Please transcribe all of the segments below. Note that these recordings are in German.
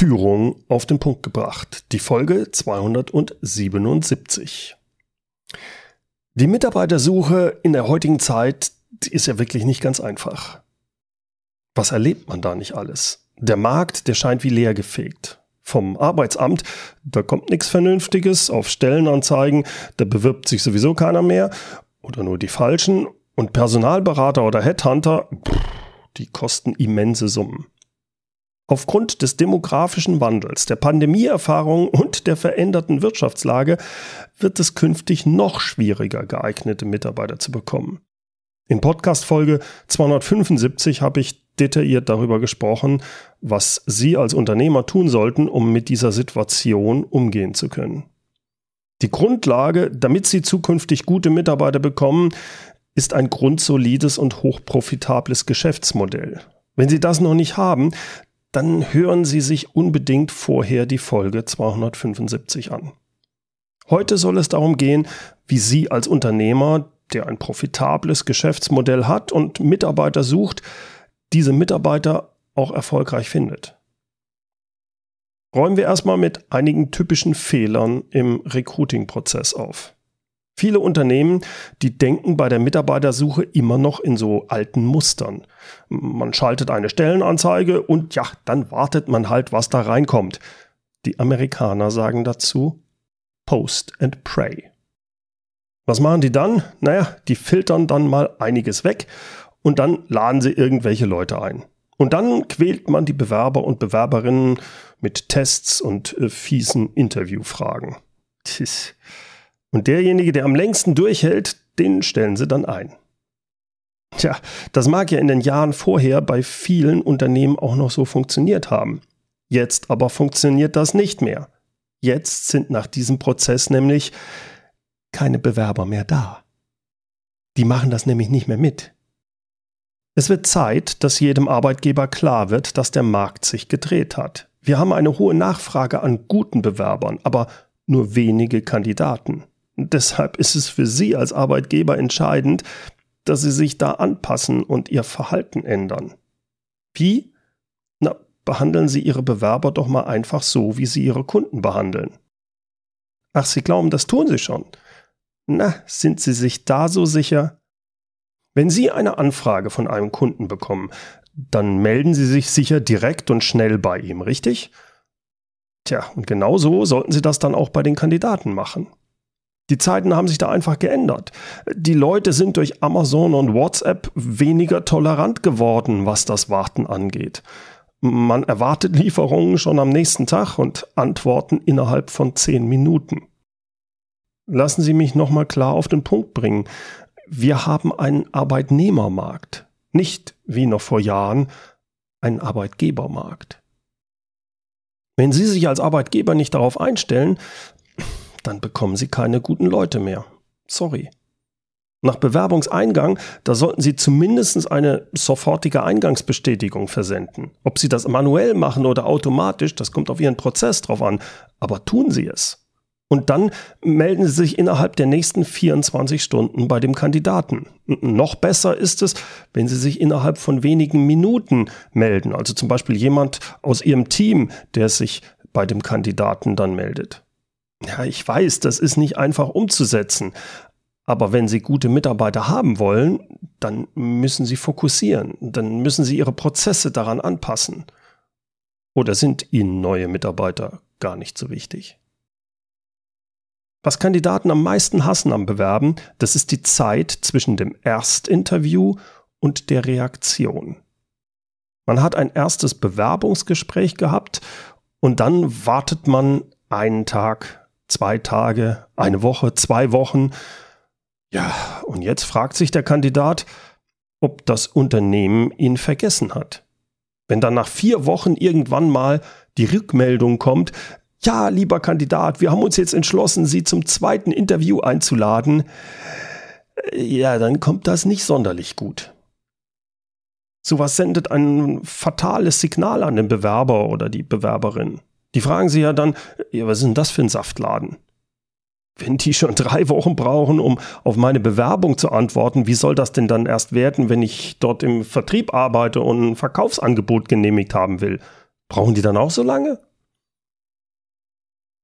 Führung auf den Punkt gebracht. Die Folge 277. Die Mitarbeitersuche in der heutigen Zeit ist ja wirklich nicht ganz einfach. Was erlebt man da nicht alles? Der Markt, der scheint wie leer gefegt. Vom Arbeitsamt, da kommt nichts Vernünftiges, auf Stellenanzeigen, da bewirbt sich sowieso keiner mehr oder nur die Falschen und Personalberater oder Headhunter, die kosten immense Summen. Aufgrund des demografischen Wandels, der Pandemieerfahrung und der veränderten Wirtschaftslage wird es künftig noch schwieriger, geeignete Mitarbeiter zu bekommen. In Podcast Folge 275 habe ich detailliert darüber gesprochen, was Sie als Unternehmer tun sollten, um mit dieser Situation umgehen zu können. Die Grundlage, damit Sie zukünftig gute Mitarbeiter bekommen, ist ein grundsolides und hochprofitables Geschäftsmodell. Wenn Sie das noch nicht haben, dann hören Sie sich unbedingt vorher die Folge 275 an. Heute soll es darum gehen, wie Sie als Unternehmer, der ein profitables Geschäftsmodell hat und Mitarbeiter sucht, diese Mitarbeiter auch erfolgreich findet. Räumen wir erstmal mit einigen typischen Fehlern im Recruiting-Prozess auf. Viele Unternehmen, die denken bei der Mitarbeitersuche immer noch in so alten Mustern. Man schaltet eine Stellenanzeige und ja, dann wartet man halt, was da reinkommt. Die Amerikaner sagen dazu Post and Pray. Was machen die dann? Naja, die filtern dann mal einiges weg und dann laden sie irgendwelche Leute ein. Und dann quält man die Bewerber und Bewerberinnen mit Tests und äh, fiesen Interviewfragen. Tch. Und derjenige, der am längsten durchhält, den stellen sie dann ein. Tja, das mag ja in den Jahren vorher bei vielen Unternehmen auch noch so funktioniert haben. Jetzt aber funktioniert das nicht mehr. Jetzt sind nach diesem Prozess nämlich keine Bewerber mehr da. Die machen das nämlich nicht mehr mit. Es wird Zeit, dass jedem Arbeitgeber klar wird, dass der Markt sich gedreht hat. Wir haben eine hohe Nachfrage an guten Bewerbern, aber nur wenige Kandidaten. Deshalb ist es für Sie als Arbeitgeber entscheidend, dass Sie sich da anpassen und Ihr Verhalten ändern. Wie? Na, behandeln Sie Ihre Bewerber doch mal einfach so, wie Sie Ihre Kunden behandeln. Ach, Sie glauben, das tun Sie schon. Na, sind Sie sich da so sicher? Wenn Sie eine Anfrage von einem Kunden bekommen, dann melden Sie sich sicher direkt und schnell bei ihm, richtig? Tja, und genau so sollten Sie das dann auch bei den Kandidaten machen. Die Zeiten haben sich da einfach geändert. Die Leute sind durch Amazon und WhatsApp weniger tolerant geworden, was das Warten angeht. Man erwartet Lieferungen schon am nächsten Tag und Antworten innerhalb von zehn Minuten. Lassen Sie mich nochmal klar auf den Punkt bringen. Wir haben einen Arbeitnehmermarkt, nicht wie noch vor Jahren einen Arbeitgebermarkt. Wenn Sie sich als Arbeitgeber nicht darauf einstellen, dann bekommen Sie keine guten Leute mehr. Sorry. Nach Bewerbungseingang, da sollten Sie zumindest eine sofortige Eingangsbestätigung versenden. Ob Sie das manuell machen oder automatisch, das kommt auf Ihren Prozess drauf an. Aber tun Sie es. Und dann melden Sie sich innerhalb der nächsten 24 Stunden bei dem Kandidaten. Noch besser ist es, wenn Sie sich innerhalb von wenigen Minuten melden. Also zum Beispiel jemand aus Ihrem Team, der sich bei dem Kandidaten dann meldet. Ja, ich weiß, das ist nicht einfach umzusetzen. Aber wenn Sie gute Mitarbeiter haben wollen, dann müssen Sie fokussieren. Dann müssen Sie Ihre Prozesse daran anpassen. Oder sind Ihnen neue Mitarbeiter gar nicht so wichtig? Was Kandidaten am meisten hassen am Bewerben, das ist die Zeit zwischen dem Erstinterview und der Reaktion. Man hat ein erstes Bewerbungsgespräch gehabt und dann wartet man einen Tag, zwei Tage, eine Woche, zwei Wochen. Ja, und jetzt fragt sich der Kandidat, ob das Unternehmen ihn vergessen hat. Wenn dann nach vier Wochen irgendwann mal die Rückmeldung kommt, ja, lieber Kandidat, wir haben uns jetzt entschlossen, Sie zum zweiten Interview einzuladen, ja, dann kommt das nicht sonderlich gut. Sowas sendet ein fatales Signal an den Bewerber oder die Bewerberin. Die fragen sich ja dann, ja, was ist denn das für ein Saftladen? Wenn die schon drei Wochen brauchen, um auf meine Bewerbung zu antworten, wie soll das denn dann erst werden, wenn ich dort im Vertrieb arbeite und ein Verkaufsangebot genehmigt haben will? Brauchen die dann auch so lange?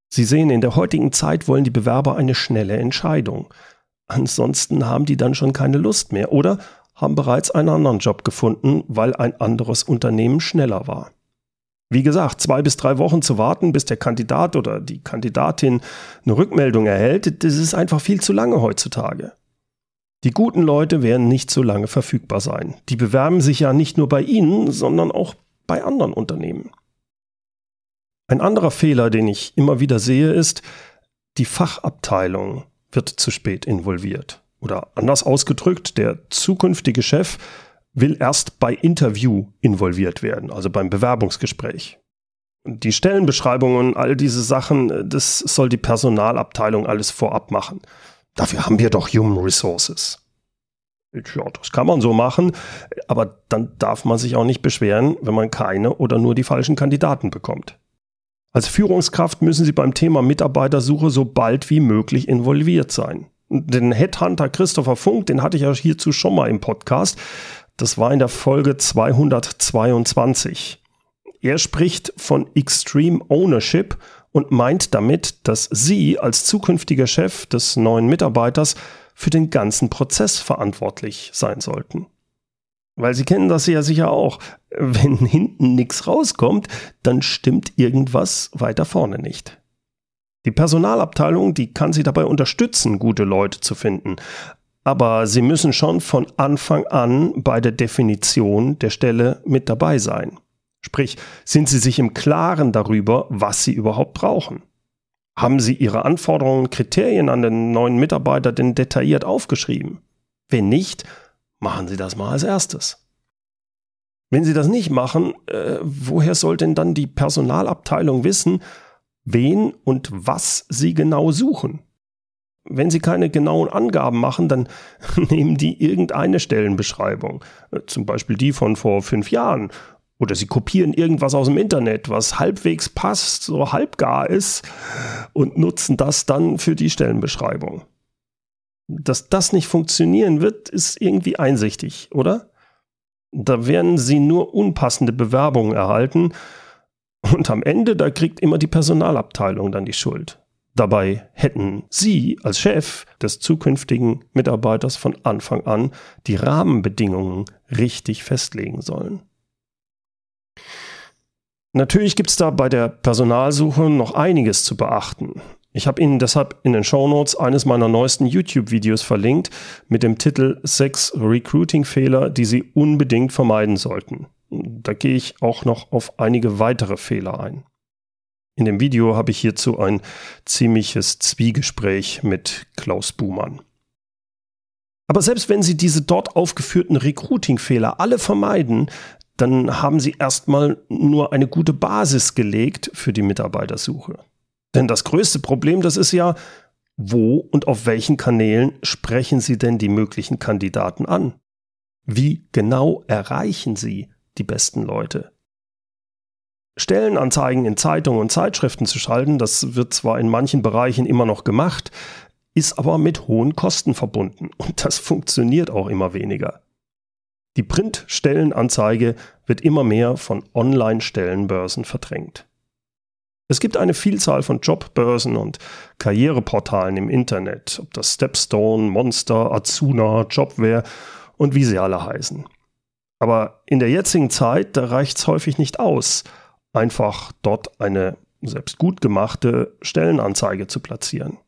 Sie sehen, in der heutigen Zeit wollen die Bewerber eine schnelle Entscheidung. Ansonsten haben die dann schon keine Lust mehr oder haben bereits einen anderen Job gefunden, weil ein anderes Unternehmen schneller war. Wie gesagt, zwei bis drei Wochen zu warten, bis der Kandidat oder die Kandidatin eine Rückmeldung erhält, das ist einfach viel zu lange heutzutage. Die guten Leute werden nicht so lange verfügbar sein. Die bewerben sich ja nicht nur bei Ihnen, sondern auch bei anderen Unternehmen. Ein anderer Fehler, den ich immer wieder sehe, ist, die Fachabteilung wird zu spät involviert. Oder anders ausgedrückt, der zukünftige Chef will erst bei Interview involviert werden, also beim Bewerbungsgespräch. Die Stellenbeschreibungen, all diese Sachen, das soll die Personalabteilung alles vorab machen. Dafür haben wir doch Human Resources. Ja, das kann man so machen, aber dann darf man sich auch nicht beschweren, wenn man keine oder nur die falschen Kandidaten bekommt. Als Führungskraft müssen Sie beim Thema Mitarbeitersuche so bald wie möglich involviert sein. Den Headhunter Christopher Funk, den hatte ich ja hierzu schon mal im Podcast. Das war in der Folge 222. Er spricht von Extreme Ownership und meint damit, dass Sie als zukünftiger Chef des neuen Mitarbeiters für den ganzen Prozess verantwortlich sein sollten. Weil Sie kennen das ja sicher auch. Wenn hinten nichts rauskommt, dann stimmt irgendwas weiter vorne nicht. Die Personalabteilung, die kann Sie dabei unterstützen, gute Leute zu finden. Aber Sie müssen schon von Anfang an bei der Definition der Stelle mit dabei sein. Sprich, sind Sie sich im Klaren darüber, was Sie überhaupt brauchen? Haben Sie Ihre Anforderungen und Kriterien an den neuen Mitarbeiter denn detailliert aufgeschrieben? Wenn nicht, machen Sie das mal als erstes. Wenn Sie das nicht machen, äh, woher soll denn dann die Personalabteilung wissen, wen und was Sie genau suchen? Wenn Sie keine genauen Angaben machen, dann nehmen die irgendeine Stellenbeschreibung, äh, zum Beispiel die von vor fünf Jahren, oder sie kopieren irgendwas aus dem Internet, was halbwegs passt, so halbgar ist, und nutzen das dann für die Stellenbeschreibung. Dass das nicht funktionieren wird, ist irgendwie einsichtig, oder? Da werden sie nur unpassende Bewerbungen erhalten und am Ende, da kriegt immer die Personalabteilung dann die Schuld. Dabei hätten Sie als Chef des zukünftigen Mitarbeiters von Anfang an die Rahmenbedingungen richtig festlegen sollen. Natürlich gibt es da bei der Personalsuche noch einiges zu beachten. Ich habe Ihnen deshalb in den Show Notes eines meiner neuesten YouTube-Videos verlinkt mit dem Titel Sechs Recruiting-Fehler, die Sie unbedingt vermeiden sollten. Da gehe ich auch noch auf einige weitere Fehler ein. In dem Video habe ich hierzu ein ziemliches Zwiegespräch mit Klaus Buhmann. Aber selbst wenn Sie diese dort aufgeführten Recruiting-Fehler alle vermeiden, dann haben Sie erstmal nur eine gute Basis gelegt für die Mitarbeitersuche. Denn das größte Problem, das ist ja, wo und auf welchen Kanälen sprechen Sie denn die möglichen Kandidaten an? Wie genau erreichen Sie die besten Leute? Stellenanzeigen in Zeitungen und Zeitschriften zu schalten, das wird zwar in manchen Bereichen immer noch gemacht, ist aber mit hohen Kosten verbunden und das funktioniert auch immer weniger. Die Printstellenanzeige wird immer mehr von Online-Stellenbörsen verdrängt. Es gibt eine Vielzahl von Jobbörsen und Karriereportalen im Internet, ob das Stepstone, Monster, Azuna, Jobware und wie sie alle heißen. Aber in der jetzigen Zeit, da reicht es häufig nicht aus, einfach dort eine selbst gut gemachte Stellenanzeige zu platzieren.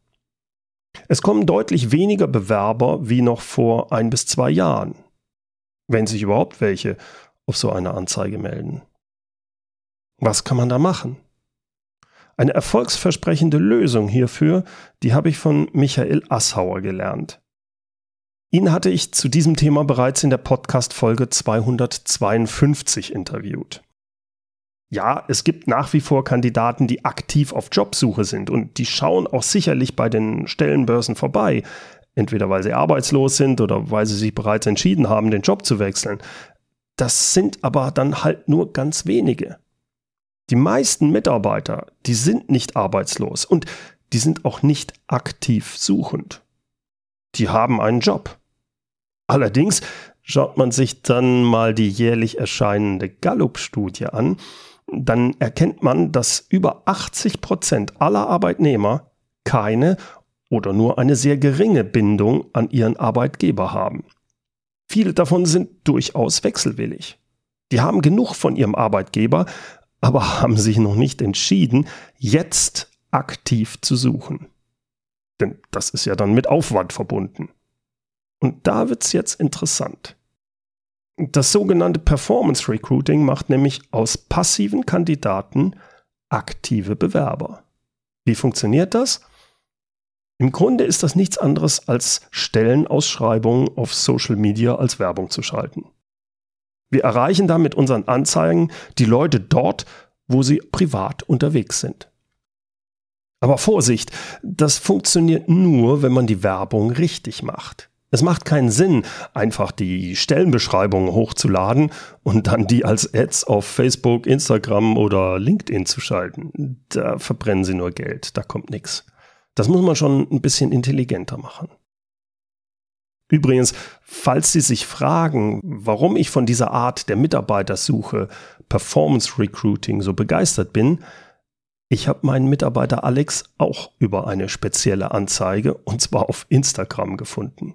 Es kommen deutlich weniger Bewerber wie noch vor ein bis zwei Jahren wenn sich überhaupt welche auf so eine Anzeige melden. Was kann man da machen? Eine erfolgsversprechende Lösung hierfür, die habe ich von Michael Assauer gelernt. Ihn hatte ich zu diesem Thema bereits in der Podcast-Folge 252 interviewt. Ja, es gibt nach wie vor Kandidaten, die aktiv auf Jobsuche sind und die schauen auch sicherlich bei den Stellenbörsen vorbei entweder weil sie arbeitslos sind oder weil sie sich bereits entschieden haben, den Job zu wechseln. Das sind aber dann halt nur ganz wenige. Die meisten Mitarbeiter, die sind nicht arbeitslos und die sind auch nicht aktiv suchend. Die haben einen Job. Allerdings schaut man sich dann mal die jährlich erscheinende Gallup-Studie an, dann erkennt man, dass über 80 Prozent aller Arbeitnehmer keine oder nur eine sehr geringe Bindung an ihren Arbeitgeber haben. Viele davon sind durchaus wechselwillig. Die haben genug von ihrem Arbeitgeber, aber haben sich noch nicht entschieden, jetzt aktiv zu suchen. Denn das ist ja dann mit Aufwand verbunden. Und da wird's jetzt interessant. Das sogenannte Performance Recruiting macht nämlich aus passiven Kandidaten aktive Bewerber. Wie funktioniert das? Im Grunde ist das nichts anderes als Stellenausschreibungen auf Social Media als Werbung zu schalten. Wir erreichen da mit unseren Anzeigen die Leute dort, wo sie privat unterwegs sind. Aber Vorsicht, das funktioniert nur, wenn man die Werbung richtig macht. Es macht keinen Sinn, einfach die Stellenbeschreibung hochzuladen und dann die als Ads auf Facebook, Instagram oder LinkedIn zu schalten. Da verbrennen sie nur Geld, da kommt nichts. Das muss man schon ein bisschen intelligenter machen. Übrigens, falls Sie sich fragen, warum ich von dieser Art der Mitarbeitersuche Performance Recruiting so begeistert bin, ich habe meinen Mitarbeiter Alex auch über eine spezielle Anzeige und zwar auf Instagram gefunden.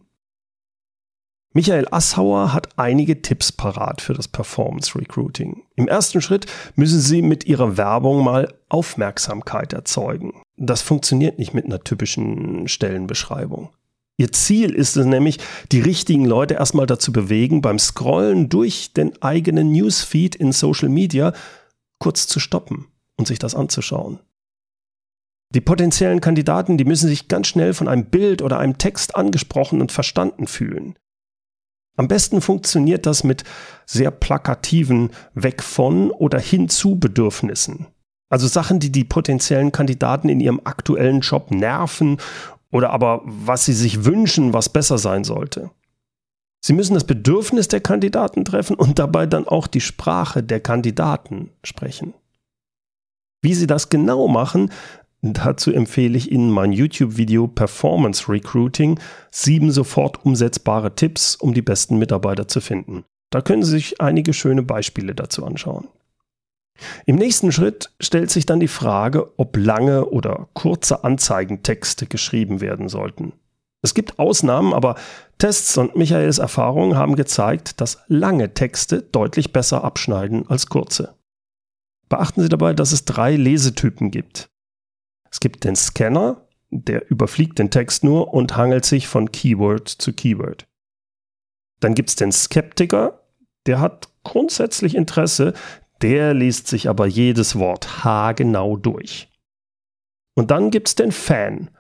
Michael Assauer hat einige Tipps parat für das Performance Recruiting. Im ersten Schritt müssen Sie mit Ihrer Werbung mal Aufmerksamkeit erzeugen. Das funktioniert nicht mit einer typischen Stellenbeschreibung. Ihr Ziel ist es nämlich, die richtigen Leute erstmal dazu bewegen, beim Scrollen durch den eigenen Newsfeed in Social Media kurz zu stoppen und sich das anzuschauen. Die potenziellen Kandidaten, die müssen sich ganz schnell von einem Bild oder einem Text angesprochen und verstanden fühlen. Am besten funktioniert das mit sehr plakativen Weg von oder hin zu Bedürfnissen. Also Sachen, die die potenziellen Kandidaten in ihrem aktuellen Job nerven oder aber was sie sich wünschen, was besser sein sollte. Sie müssen das Bedürfnis der Kandidaten treffen und dabei dann auch die Sprache der Kandidaten sprechen. Wie Sie das genau machen, Dazu empfehle ich Ihnen mein YouTube-Video Performance Recruiting, sieben sofort umsetzbare Tipps, um die besten Mitarbeiter zu finden. Da können Sie sich einige schöne Beispiele dazu anschauen. Im nächsten Schritt stellt sich dann die Frage, ob lange oder kurze Anzeigentexte geschrieben werden sollten. Es gibt Ausnahmen, aber Tests und Michaels Erfahrungen haben gezeigt, dass lange Texte deutlich besser abschneiden als kurze. Beachten Sie dabei, dass es drei Lesetypen gibt. Es gibt den Scanner, der überfliegt den Text nur und hangelt sich von Keyword zu Keyword. Dann gibt es den Skeptiker, der hat grundsätzlich Interesse, der liest sich aber jedes Wort haargenau durch. Und dann gibt es den Fan.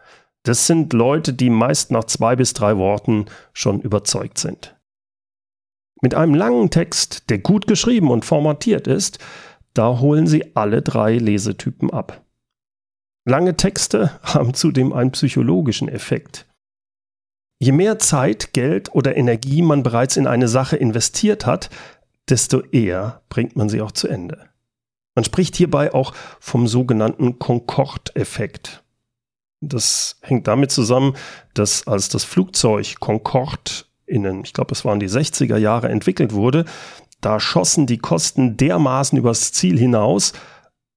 Das sind Leute, die meist nach zwei bis drei Worten schon überzeugt sind. Mit einem langen Text, der gut geschrieben und formatiert ist, da holen Sie alle drei Lesetypen ab. Lange Texte haben zudem einen psychologischen Effekt. Je mehr Zeit, Geld oder Energie man bereits in eine Sache investiert hat, desto eher bringt man sie auch zu Ende. Man spricht hierbei auch vom sogenannten Concorde-Effekt. Das hängt damit zusammen, dass als das Flugzeug Concorde in den, ich glaube, es waren die 60er Jahre entwickelt wurde, da schossen die Kosten dermaßen übers Ziel hinaus,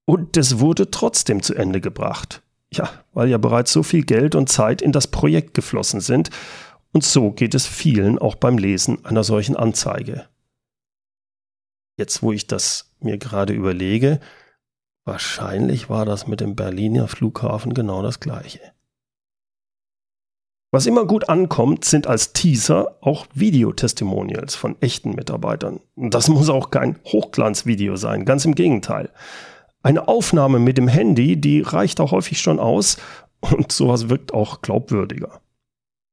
und es wurde trotzdem zu Ende gebracht. Ja, weil ja bereits so viel Geld und Zeit in das Projekt geflossen sind. Und so geht es vielen auch beim Lesen einer solchen Anzeige. Jetzt, wo ich das mir gerade überlege, wahrscheinlich war das mit dem Berliner Flughafen genau das gleiche. Was immer gut ankommt, sind als Teaser auch Videotestimonials von echten Mitarbeitern. Das muss auch kein Hochglanzvideo sein, ganz im Gegenteil. Eine Aufnahme mit dem Handy, die reicht auch häufig schon aus und sowas wirkt auch glaubwürdiger.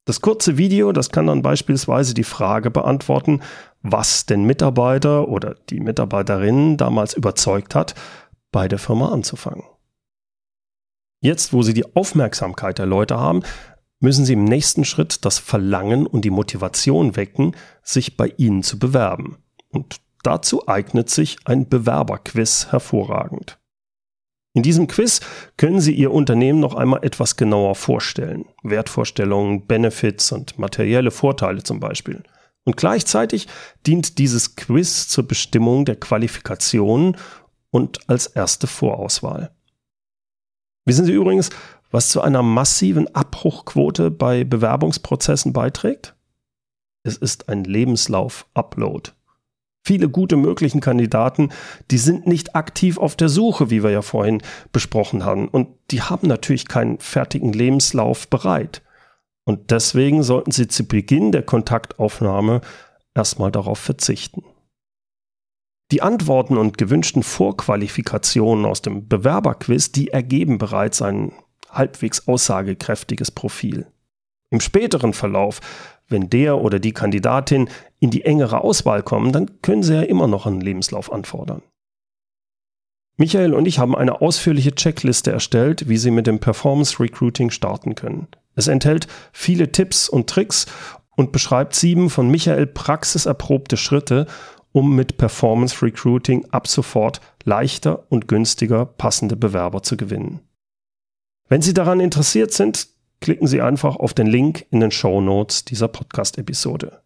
Das kurze Video, das kann dann beispielsweise die Frage beantworten, was den Mitarbeiter oder die Mitarbeiterin damals überzeugt hat, bei der Firma anzufangen. Jetzt, wo Sie die Aufmerksamkeit der Leute haben, müssen Sie im nächsten Schritt das Verlangen und die Motivation wecken, sich bei Ihnen zu bewerben. Und dazu eignet sich ein Bewerberquiz hervorragend. In diesem Quiz können Sie Ihr Unternehmen noch einmal etwas genauer vorstellen. Wertvorstellungen, Benefits und materielle Vorteile zum Beispiel. Und gleichzeitig dient dieses Quiz zur Bestimmung der Qualifikationen und als erste Vorauswahl. Wissen Sie übrigens, was zu einer massiven Abbruchquote bei Bewerbungsprozessen beiträgt? Es ist ein Lebenslauf-Upload. Viele gute möglichen Kandidaten, die sind nicht aktiv auf der Suche, wie wir ja vorhin besprochen haben. Und die haben natürlich keinen fertigen Lebenslauf bereit. Und deswegen sollten Sie zu Beginn der Kontaktaufnahme erstmal darauf verzichten. Die Antworten und gewünschten Vorqualifikationen aus dem Bewerberquiz, die ergeben bereits ein halbwegs aussagekräftiges Profil. Im späteren Verlauf wenn der oder die Kandidatin in die engere Auswahl kommen, dann können sie ja immer noch einen Lebenslauf anfordern. Michael und ich haben eine ausführliche Checkliste erstellt, wie Sie mit dem Performance Recruiting starten können. Es enthält viele Tipps und Tricks und beschreibt sieben von Michael praxiserprobte Schritte, um mit Performance Recruiting ab sofort leichter und günstiger passende Bewerber zu gewinnen. Wenn Sie daran interessiert sind, klicken Sie einfach auf den Link in den Show Notes dieser Podcast-Episode.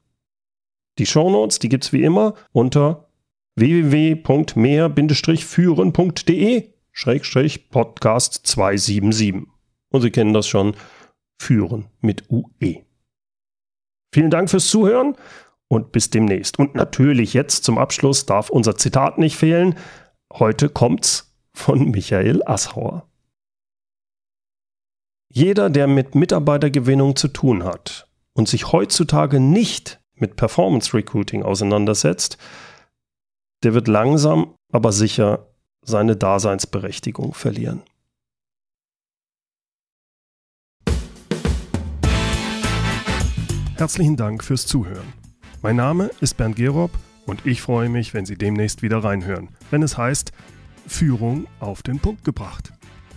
Die Show Notes, die gibt's wie immer unter www.mehr-führen.de Podcast 277. Und Sie kennen das schon, führen mit UE. Vielen Dank fürs Zuhören und bis demnächst. Und natürlich jetzt zum Abschluss darf unser Zitat nicht fehlen. Heute kommt's von Michael Assauer. Jeder, der mit Mitarbeitergewinnung zu tun hat und sich heutzutage nicht mit Performance Recruiting auseinandersetzt, der wird langsam, aber sicher seine Daseinsberechtigung verlieren. Herzlichen Dank fürs Zuhören. Mein Name ist Bernd Gerob und ich freue mich, wenn Sie demnächst wieder reinhören, wenn es heißt Führung auf den Punkt gebracht.